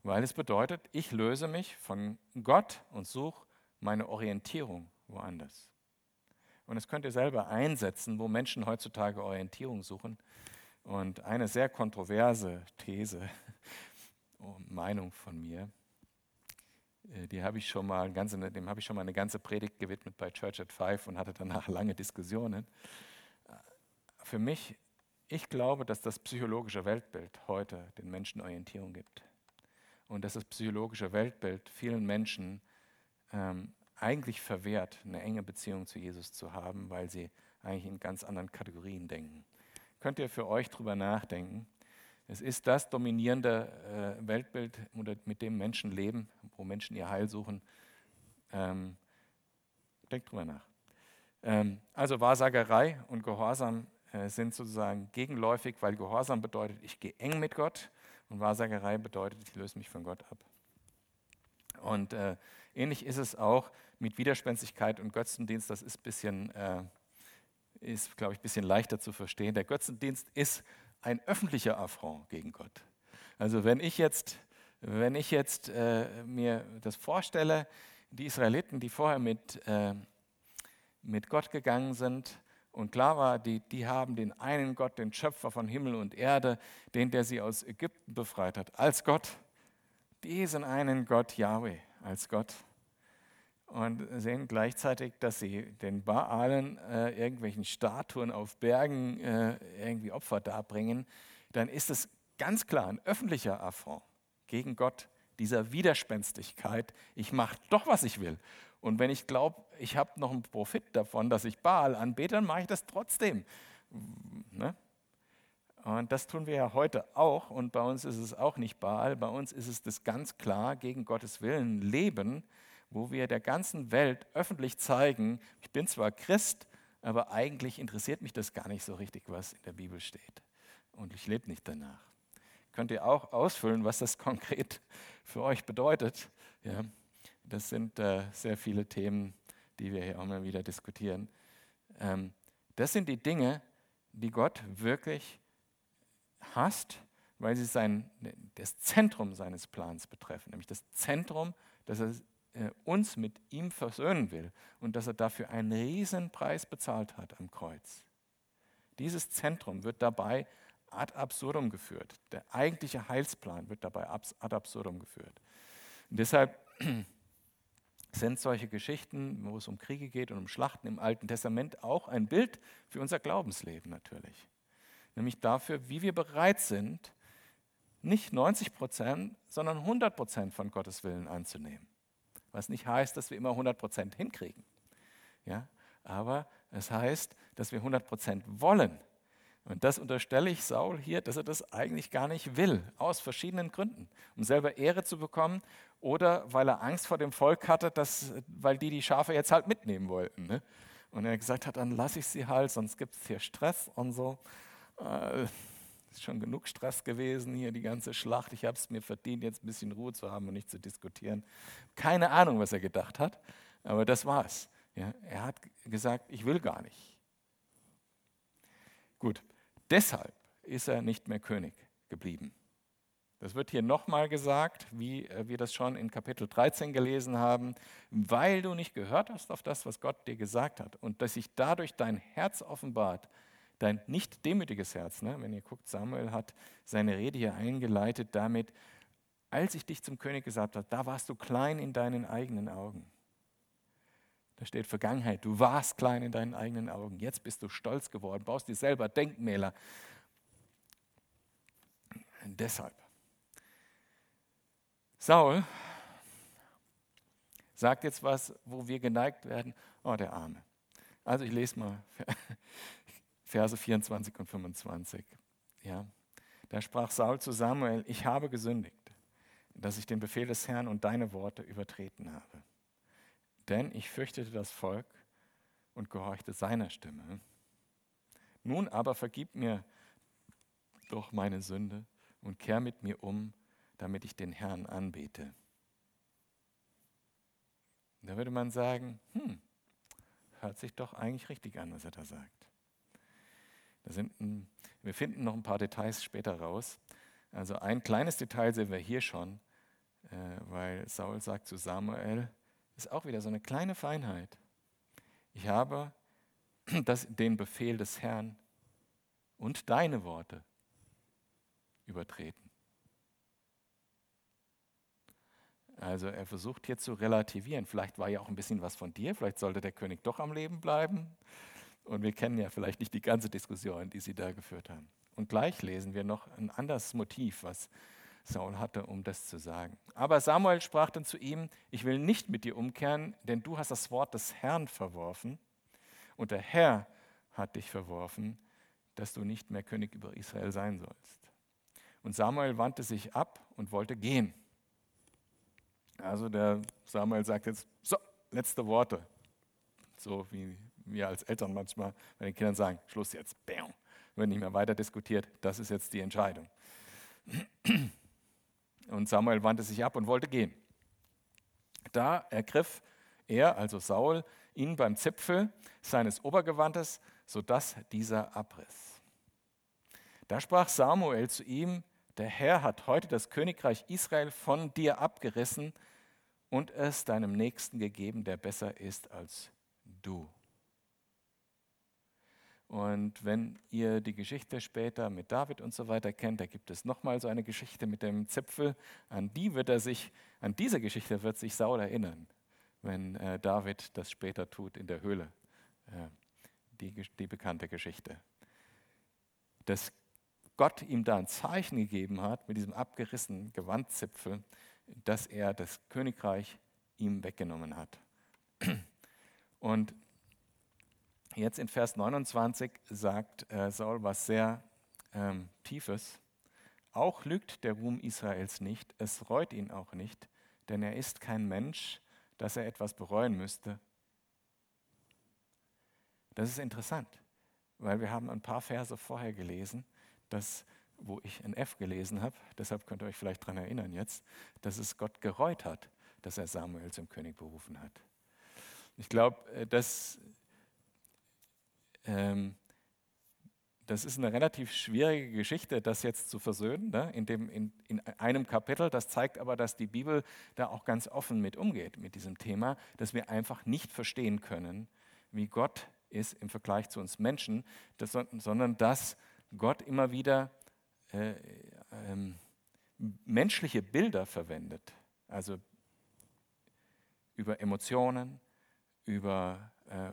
Speaker 1: Weil es bedeutet, ich löse mich von Gott und suche meine Orientierung woanders. Und das könnt ihr selber einsetzen, wo Menschen heutzutage Orientierung suchen. Und eine sehr kontroverse These, [laughs] Meinung von mir, äh, die habe ich schon mal ganze, dem habe ich schon mal eine ganze Predigt gewidmet bei Church at Five und hatte danach [laughs] lange Diskussionen. Äh, für mich, ich glaube, dass das psychologische Weltbild heute den Menschen Orientierung gibt. Und dass das psychologische Weltbild vielen Menschen ähm, eigentlich verwehrt, eine enge Beziehung zu Jesus zu haben, weil sie eigentlich in ganz anderen Kategorien denken. Könnt ihr für euch darüber nachdenken? Es ist das dominierende äh, Weltbild, mit dem Menschen leben, wo Menschen ihr Heil suchen. Ähm, denkt drüber nach. Ähm, also Wahrsagerei und Gehorsam äh, sind sozusagen gegenläufig, weil Gehorsam bedeutet, ich gehe eng mit Gott und Wahrsagerei bedeutet, ich löse mich von Gott ab. Und äh, ähnlich ist es auch mit Widerspenstigkeit und Götzendienst, das ist, äh, ist glaube ich, ein bisschen leichter zu verstehen. Der Götzendienst ist ein öffentlicher Affront gegen Gott. Also wenn ich jetzt, wenn ich jetzt äh, mir das vorstelle, die Israeliten, die vorher mit, äh, mit Gott gegangen sind, und klar war, die, die haben den einen Gott, den Schöpfer von Himmel und Erde, den, der sie aus Ägypten befreit hat, als Gott. Diesen einen Gott, Yahweh, als Gott und sehen gleichzeitig, dass sie den Baalen äh, irgendwelchen Statuen auf Bergen äh, irgendwie Opfer darbringen, dann ist es ganz klar ein öffentlicher Affront gegen Gott, dieser Widerspenstigkeit. Ich mache doch, was ich will. Und wenn ich glaube, ich habe noch einen Profit davon, dass ich Baal anbete, dann mache ich das trotzdem. Ne? Und das tun wir ja heute auch. Und bei uns ist es auch nicht Baal. Bei uns ist es das ganz klar gegen Gottes Willen leben wo wir der ganzen Welt öffentlich zeigen, ich bin zwar Christ, aber eigentlich interessiert mich das gar nicht so richtig, was in der Bibel steht. Und ich lebe nicht danach. Könnt ihr auch ausfüllen, was das [laughs] konkret für euch bedeutet? Ja, das sind äh, sehr viele Themen, die wir hier auch mal wieder diskutieren. Ähm, das sind die Dinge, die Gott wirklich hasst, weil sie sein, das Zentrum seines Plans betreffen, nämlich das Zentrum, das er äh, uns mit ihm versöhnen will und dass er dafür einen riesen Preis bezahlt hat am Kreuz. Dieses Zentrum wird dabei ad absurdum geführt. Der eigentliche Heilsplan wird dabei ad absurdum geführt. Und deshalb [clears throat] sind solche Geschichten, wo es um Kriege geht und um Schlachten im Alten Testament, auch ein Bild für unser Glaubensleben natürlich. Nämlich dafür, wie wir bereit sind, nicht 90 Prozent, sondern 100 Prozent von Gottes Willen anzunehmen. Was nicht heißt, dass wir immer 100 Prozent hinkriegen. Ja? Aber es heißt, dass wir 100 Prozent wollen. Und das unterstelle ich Saul hier, dass er das eigentlich gar nicht will, aus verschiedenen Gründen. Um selber Ehre zu bekommen oder weil er Angst vor dem Volk hatte, dass, weil die die Schafe jetzt halt mitnehmen wollten. Ne? Und er gesagt hat, dann lasse ich sie halt, sonst gibt es hier Stress und so. Äh, ist schon genug Stress gewesen hier, die ganze Schlacht. Ich habe es mir verdient, jetzt ein bisschen Ruhe zu haben und nicht zu diskutieren. Keine Ahnung, was er gedacht hat, aber das war's. Ja, er hat gesagt, ich will gar nicht. Gut, deshalb ist er nicht mehr König geblieben. Das wird hier nochmal gesagt, wie äh, wir das schon in Kapitel 13 gelesen haben, weil du nicht gehört hast auf das, was Gott dir gesagt hat und dass sich dadurch dein Herz offenbart, dein nicht demütiges Herz. Ne? Wenn ihr guckt, Samuel hat seine Rede hier eingeleitet damit, als ich dich zum König gesagt habe, da warst du klein in deinen eigenen Augen. Da steht Vergangenheit, du warst klein in deinen eigenen Augen, jetzt bist du stolz geworden, baust dir selber Denkmäler. Deshalb. Saul sagt jetzt was, wo wir geneigt werden, oh der Arme. Also ich lese mal Verse 24 und 25. Ja. Da sprach Saul zu Samuel, ich habe gesündigt, dass ich den Befehl des Herrn und deine Worte übertreten habe. Denn ich fürchtete das Volk und gehorchte seiner Stimme. Nun aber vergib mir doch meine Sünde und kehr mit mir um, damit ich den Herrn anbete. Da würde man sagen, hm, hört sich doch eigentlich richtig an, was er da sagt. Sind wir finden noch ein paar Details später raus. Also ein kleines Detail sehen wir hier schon, äh, weil Saul sagt zu Samuel, ist auch wieder so eine kleine Feinheit. Ich habe [clears throat] das, den Befehl des Herrn und deine Worte übertreten. Also er versucht hier zu relativieren. Vielleicht war ja auch ein bisschen was von dir, vielleicht sollte der König doch am Leben bleiben. Und wir kennen ja vielleicht nicht die ganze Diskussion, die sie da geführt haben. Und gleich lesen wir noch ein anderes Motiv, was Saul hatte, um das zu sagen. Aber Samuel sprach dann zu ihm, ich will nicht mit dir umkehren, denn du hast das Wort des Herrn verworfen und der Herr hat dich verworfen, dass du nicht mehr König über Israel sein sollst. Und Samuel wandte sich ab und wollte gehen. Also der Samuel sagt jetzt, so, letzte Worte. So wie wir als Eltern manchmal bei den Kindern sagen, Schluss jetzt, bam. Wird nicht mehr weiter diskutiert, das ist jetzt die Entscheidung. Und Samuel wandte sich ab und wollte gehen. Da ergriff er, also Saul, ihn beim Zipfel seines Obergewandes, sodass dieser abriss. Da sprach Samuel zu ihm, der Herr hat heute das Königreich Israel von dir abgerissen und es deinem Nächsten gegeben, der besser ist als du. Und wenn ihr die Geschichte später mit David und so weiter kennt, da gibt es nochmal so eine Geschichte mit dem Zipfel. An die wird er sich, an diese Geschichte wird sich Saul erinnern, wenn äh, David das später tut in der Höhle. Äh, die, die bekannte Geschichte. Dass Gott ihm da ein Zeichen gegeben hat mit diesem abgerissenen Gewandzipfel, dass er das Königreich ihm weggenommen hat. [clears throat] Und jetzt in Vers 29 sagt äh, Saul was sehr ähm, Tiefes. Auch lügt der Ruhm Israels nicht, es reut ihn auch nicht, denn er ist kein Mensch, dass er etwas bereuen müsste. Das ist interessant, weil wir haben ein paar Verse vorher gelesen, dass wo ich ein F gelesen habe, deshalb könnt ihr euch vielleicht daran erinnern jetzt, dass es Gott gereut hat, dass er Samuel zum König berufen hat. Ich glaube, äh, das, ähm, das ist eine relativ schwierige Geschichte, das jetzt zu versöhnen, ne? in, dem, in, in einem Kapitel. Das zeigt aber, dass die Bibel da auch ganz offen mit umgeht, mit diesem Thema, dass wir einfach nicht verstehen können, wie Gott ist im Vergleich zu uns Menschen, das, sondern dass Gott immer wieder äh, ähm, menschliche Bilder verwendet, also über Emotionen, über äh,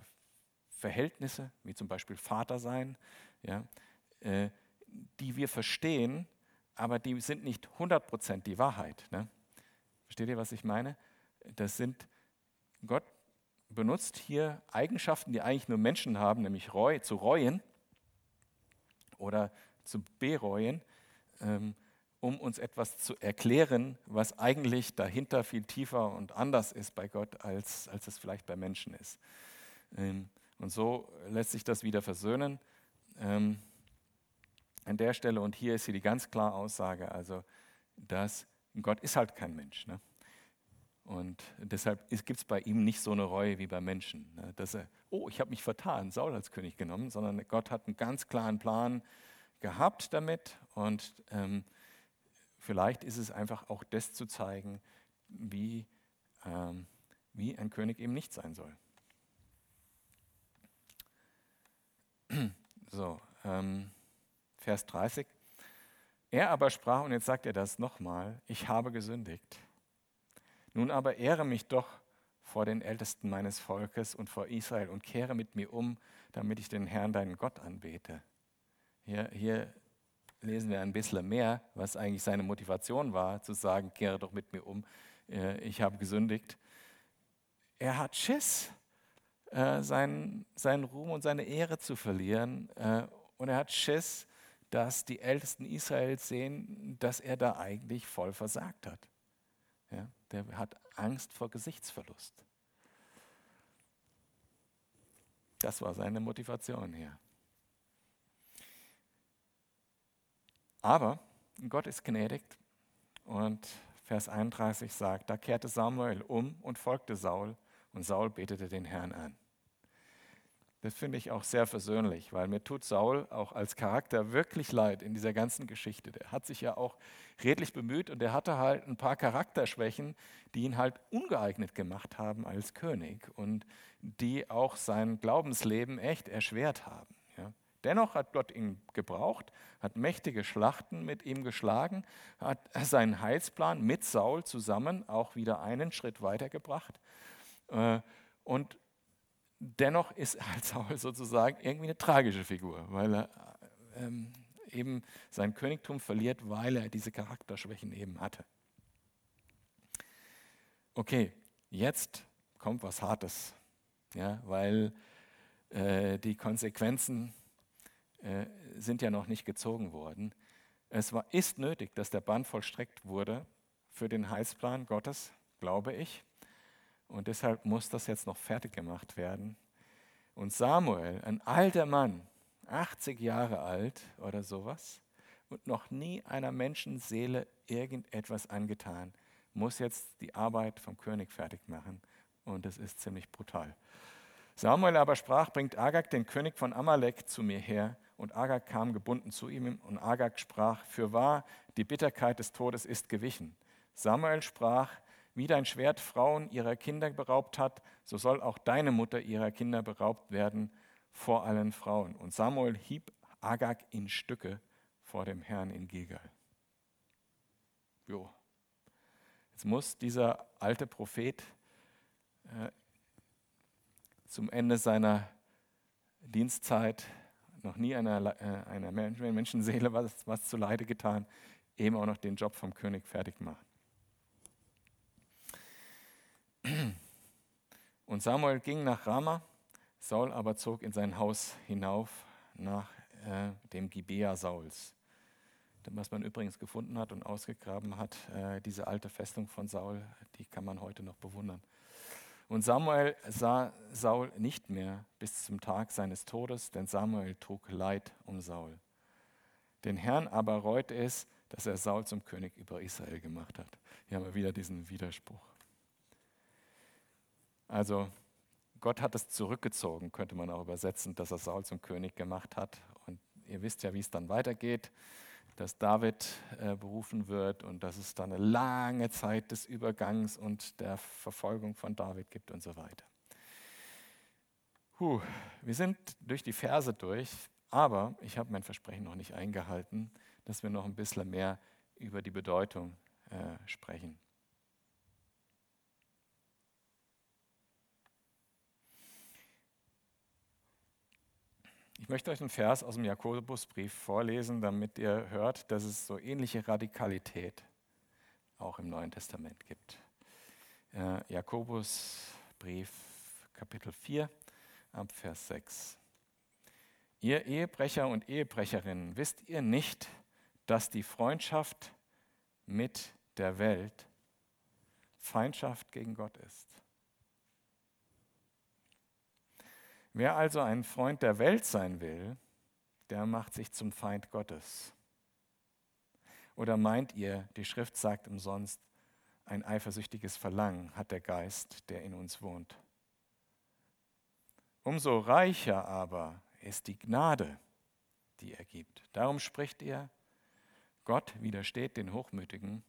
Speaker 1: Verhältnisse, wie zum Beispiel Vater sein, ja, äh, die wir verstehen, aber die sind nicht 100% die Wahrheit. Ne? Versteht ihr, was ich meine? Das sind, Gott benutzt hier Eigenschaften, die eigentlich nur Menschen haben, nämlich Reu, zu reuen oder zu bereuen, ähm, um uns etwas zu erklären, was eigentlich dahinter viel tiefer und anders ist bei Gott, als, als es vielleicht bei Menschen ist. Ähm, und so lässt sich das wieder versöhnen. Ähm, an der Stelle, und hier ist hier die ganz klare Aussage, also, dass Gott ist halt kein Mensch. Ne? Und deshalb gibt es bei ihm nicht so eine Reue wie bei Menschen, ne? dass er, oh, ich habe mich vertan, Saul als König genommen, sondern Gott hat einen ganz klaren Plan, gehabt damit und ähm, vielleicht ist es einfach auch das zu zeigen, wie, ähm, wie ein König eben nicht sein soll. [clears throat] So, ähm, Vers 30. Er aber sprach, und jetzt sagt er das nochmal, ich habe gesündigt. Nun aber ehre mich doch vor den Ältesten meines Volkes und vor Israel und kehre mit mir um, damit ich den Herrn, deinen Gott, anbete. Hier, hier lesen wir ein bisschen mehr, was eigentlich seine Motivation war, zu sagen, kehre doch mit mir um, äh, ich habe gesündigt. Er hat Schiss, äh, seinen, seinen Ruhm und seine Ehre zu verlieren. Äh, und er hat Schiss, dass die Ältesten Israels sehen, dass er da eigentlich voll versagt hat. Ja, der hat Angst vor Gesichtsverlust. Das war seine Motivation hier. Aber Gott ist gnädig und Vers 31 sagt, da kehrte Samuel um und folgte Saul und Saul betete den Herrn an. Das finde ich auch sehr versöhnlich, weil mir tut Saul auch als Charakter wirklich leid in dieser ganzen Geschichte. Der hat sich ja auch redlich bemüht und er hatte halt ein paar Charakterschwächen, die ihn halt ungeeignet gemacht haben als König und die auch sein Glaubensleben echt erschwert haben. Ja. Dennoch hat Gott ihn gebraucht, hat mächtige Schlachten mit ihm geschlagen, hat seinen Heilsplan mit Saul zusammen auch wieder einen Schritt weitergebracht. Äh, und dennoch ist [laughs] Saul sozusagen irgendwie eine tragische Figur, weil er ähm, eben sein Königtum verliert, weil er diese Charakterschwächen eben hatte. Okay, jetzt kommt was Hartes, ja, weil äh, die Konsequenzen äh, sind ja noch nicht gezogen worden. Es war, ist nötig, dass der Band vollstreckt wurde für den Heilsplan Gottes, glaube ich. Und deshalb muss das jetzt noch fertig gemacht werden. Und Samuel, ein alter Mann, 80 Jahre alt oder sowas, und noch nie einer Menschenseele irgendetwas angetan, muss jetzt die Arbeit vom König fertig machen. Und das ist ziemlich brutal. Samuel aber sprach, bringt Agag, den König von Amalek, zu mir her. Und Agag kam gebunden zu ihm. Und Agag sprach, für wahr, die Bitterkeit des Todes ist gewichen. Samuel sprach, wie dein Schwert Frauen ihrer Kinder beraubt hat, so soll auch deine Mutter ihrer Kinder beraubt werden vor allen Frauen. Und Samuel hieb Agag in Stücke vor dem Herrn in Gilgal. Jo. Jetzt muss dieser alte Prophet äh, zum Ende seiner Dienstzeit noch nie einer, äh, einer Menschenseele was, was zu Leide getan, eben auch noch den Job vom König fertig machen. Und Samuel ging nach Rama, Saul aber zog in sein Haus hinauf nach äh, dem Gibea Sauls. Was man übrigens gefunden hat und ausgegraben hat, äh, diese alte Festung von Saul, die kann man heute noch bewundern. Und Samuel sah Saul nicht mehr bis zum Tag seines Todes, denn Samuel trug Leid um Saul. Den Herrn aber reute es, dass er Saul zum König über Israel gemacht hat. Hier haben wir wieder diesen Widerspruch. Also Gott hat es zurückgezogen, könnte man auch übersetzen, dass er Saul zum König gemacht hat. Und ihr wisst ja, wie es dann weitergeht, dass David äh, berufen wird und dass es dann eine lange Zeit des Übergangs und der Verfolgung von David gibt und so weiter. Puh, wir sind durch die Verse durch, aber ich habe mein Versprechen noch nicht eingehalten, dass wir noch ein bisschen mehr über die Bedeutung äh, sprechen. Ich möchte euch einen Vers aus dem Jakobusbrief vorlesen, damit ihr hört, dass es so ähnliche Radikalität auch im Neuen Testament gibt. Äh, Jakobusbrief Kapitel 4 ab Vers 6. Ihr Ehebrecher und Ehebrecherinnen, wisst ihr nicht, dass die Freundschaft mit der Welt Feindschaft gegen Gott ist? Wer also ein Freund der Welt sein will, der macht sich zum Feind Gottes. Oder meint ihr, die Schrift sagt umsonst, ein eifersüchtiges Verlangen hat der Geist, der in uns wohnt. Umso reicher aber ist die Gnade, die er gibt. Darum spricht er, Gott widersteht den Hochmütigen,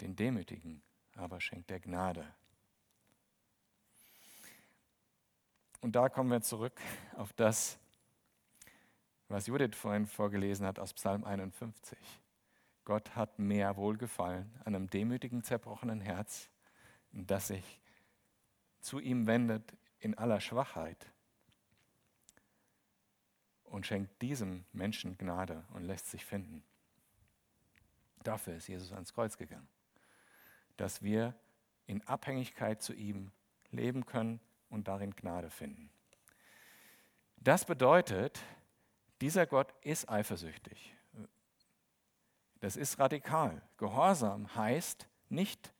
Speaker 1: den Demütigen aber schenkt er Gnade. Und da kommen wir zurück auf das, was Judith vorhin vorgelesen hat aus Psalm 51. Gott hat mehr Wohlgefallen an einem demütigen, zerbrochenen Herz, das sich zu ihm wendet in aller Schwachheit und schenkt diesem Menschen Gnade und lässt sich finden. Dafür ist Jesus ans Kreuz gegangen, dass wir in Abhängigkeit zu ihm leben können und darin Gnade finden. Das bedeutet, dieser Gott ist eifersüchtig. Das ist radikal. Gehorsam heißt nicht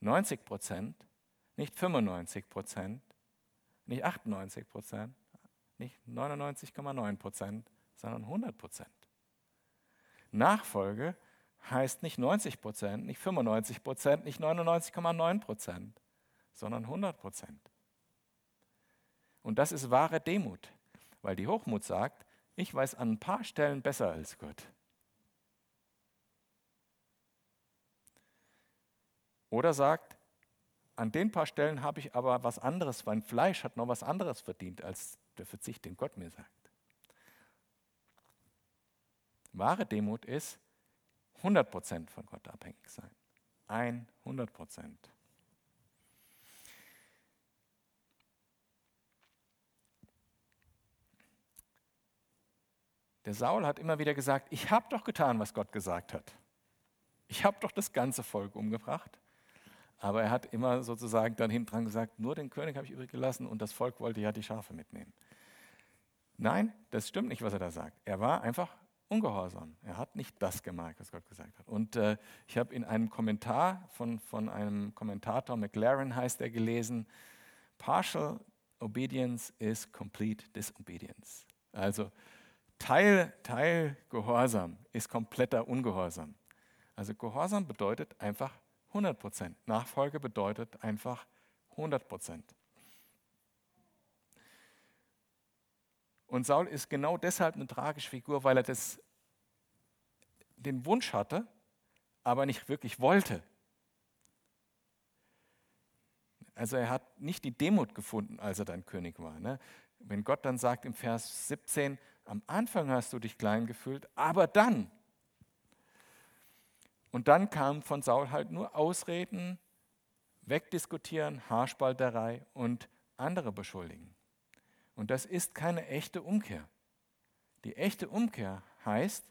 Speaker 1: 90 Prozent, nicht 95 Prozent, nicht 98 Prozent, nicht 99,9 Prozent, sondern 100 Prozent. Nachfolge heißt nicht 90 Prozent, nicht 95 Prozent, nicht 99,9 Prozent, sondern 100 Prozent. Und das ist wahre Demut, weil die Hochmut sagt, ich weiß an ein paar Stellen besser als Gott. Oder sagt, an den paar Stellen habe ich aber was anderes, mein Fleisch hat noch was anderes verdient als der Verzicht, den Gott mir sagt. Wahre Demut ist 100% von Gott abhängig sein. 100 Der Saul hat immer wieder gesagt, ich habe doch getan, was Gott gesagt hat. Ich habe doch das ganze Volk umgebracht. Aber er hat immer sozusagen dann hinten dran gesagt, nur den König habe ich übrig gelassen und das Volk wollte ja die Schafe mitnehmen. Nein, das stimmt nicht, was er da sagt. Er war einfach ungehorsam. Er hat nicht das gemerkt, was Gott gesagt hat. Und äh, ich habe in einem Kommentar von, von einem Kommentator, McLaren heißt er, gelesen, Partial Obedience is complete disobedience. Also Teil, Teil Gehorsam ist kompletter Ungehorsam. Also Gehorsam bedeutet einfach 100 Prozent. Nachfolge bedeutet einfach 100 Prozent. Und Saul ist genau deshalb eine tragische Figur, weil er das, den Wunsch hatte, aber nicht wirklich wollte. Also er hat nicht die Demut gefunden, als er dann König war. Ne? Wenn Gott dann sagt im Vers 17, am Anfang hast du dich klein gefühlt, aber dann. Und dann kamen von Saul halt nur Ausreden, wegdiskutieren, Haarspalterei und andere beschuldigen. Und das ist keine echte Umkehr. Die echte Umkehr heißt,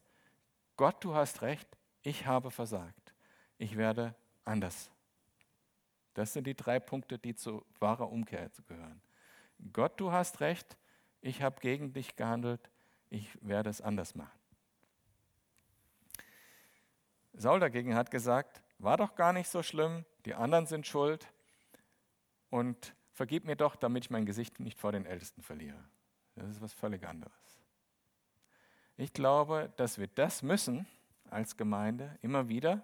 Speaker 1: Gott, du hast recht, ich habe versagt. Ich werde anders. Das sind die drei Punkte, die zu wahrer Umkehr gehören. Gott, du hast recht, ich habe gegen dich gehandelt, ich werde es anders machen. Saul dagegen hat gesagt, war doch gar nicht so schlimm, die anderen sind schuld und vergib mir doch, damit ich mein Gesicht nicht vor den Ältesten verliere. Das ist was völlig anderes. Ich glaube, dass wir das müssen als Gemeinde immer wieder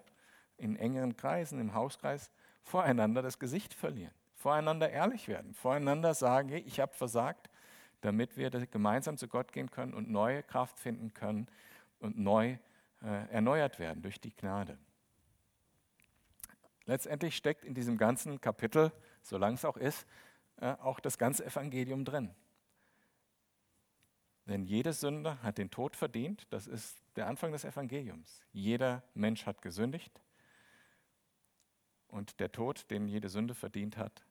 Speaker 1: in engeren Kreisen, im Hauskreis, voreinander das Gesicht verlieren, voreinander ehrlich werden, voreinander sagen, ich habe versagt, damit wir gemeinsam zu Gott gehen können und neue Kraft finden können und neu äh, erneuert werden durch die Gnade. Letztendlich steckt in diesem ganzen Kapitel, solange es auch ist, äh, auch das ganze Evangelium drin. Denn jede Sünde hat den Tod verdient. Das ist der Anfang des Evangeliums. Jeder Mensch hat gesündigt. Und der Tod, den jede Sünde verdient hat,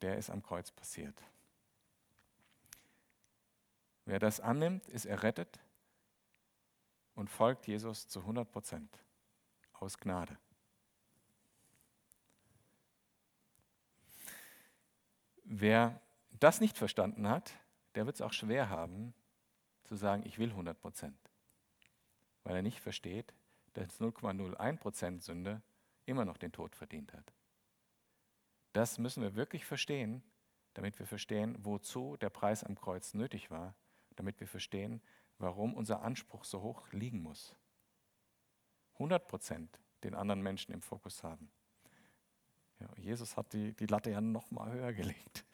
Speaker 1: der ist am Kreuz passiert. Wer das annimmt, ist errettet und folgt Jesus zu 100 Prozent aus Gnade. Wer das nicht verstanden hat, der wird es auch schwer haben, zu sagen, ich will 100 Prozent. Weil er nicht versteht, dass 0,01 Prozent Sünde immer noch den Tod verdient hat. Das müssen wir wirklich verstehen, damit wir verstehen, wozu der Preis am Kreuz nötig war damit wir verstehen, warum unser Anspruch so hoch liegen muss. 100 Prozent den anderen Menschen im Fokus haben. Ja, Jesus hat die, die Latte ja noch mal höher gelegt.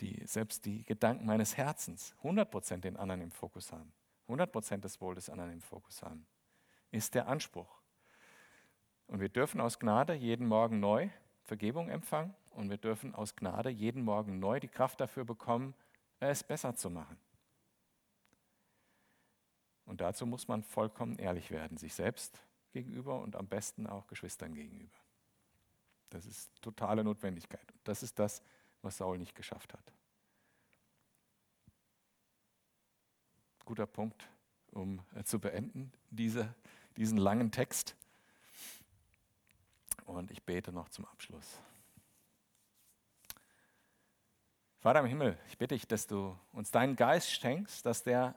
Speaker 1: Die, selbst die Gedanken meines Herzens, 100 Prozent den anderen im Fokus haben. 100 Prozent des Wohl des anderen im Fokus haben. ist der Anspruch. Und wir dürfen aus Gnade jeden Morgen neu Vergebung empfangen und wir dürfen aus Gnade jeden Morgen neu die Kraft dafür bekommen, es besser zu machen. Und dazu muss man vollkommen ehrlich werden, sich selbst gegenüber und am besten auch Geschwistern gegenüber. Das ist totale Notwendigkeit. Das ist das, was Saul nicht geschafft hat. Guter Punkt, um äh, zu beenden, diese, diesen langen Text. Und ich bete noch zum Abschluss. Vater im Himmel, ich bitte dich, dass du uns deinen Geist schenkst, dass der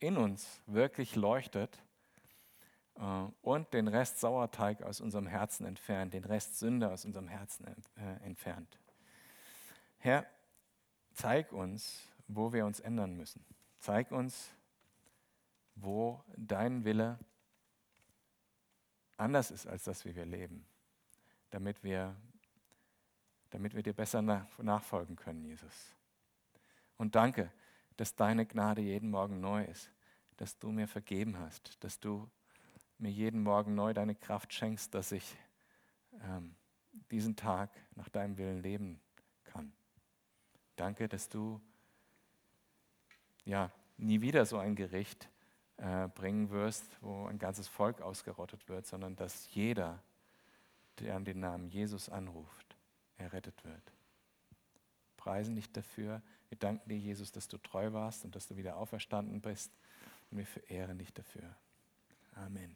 Speaker 1: in uns wirklich leuchtet äh, und den Rest Sauerteig aus unserem Herzen entfernt, den Rest Sünde aus unserem Herzen äh, entfernt. Herr, zeig uns, wo wir uns ändern müssen. Zeig uns, wo dein Wille anders ist als das, wie wir leben, damit wir, damit wir dir besser nachfolgen können, Jesus. Und danke, dass deine Gnade jeden Morgen neu ist, dass du mir vergeben hast, dass du mir jeden Morgen neu deine Kraft schenkst, dass ich ähm, diesen Tag nach deinem Willen leben kann. Danke, dass du ja nie wieder so ein Gericht äh, bringen wirst, wo ein ganzes Volk ausgerottet wird, sondern dass jeder, der an den Namen Jesus anruft, errettet wird. Preisen dich dafür. Wir danken dir, Jesus, dass du treu warst und dass du wieder auferstanden bist. Und wir verehren dich dafür. Amen.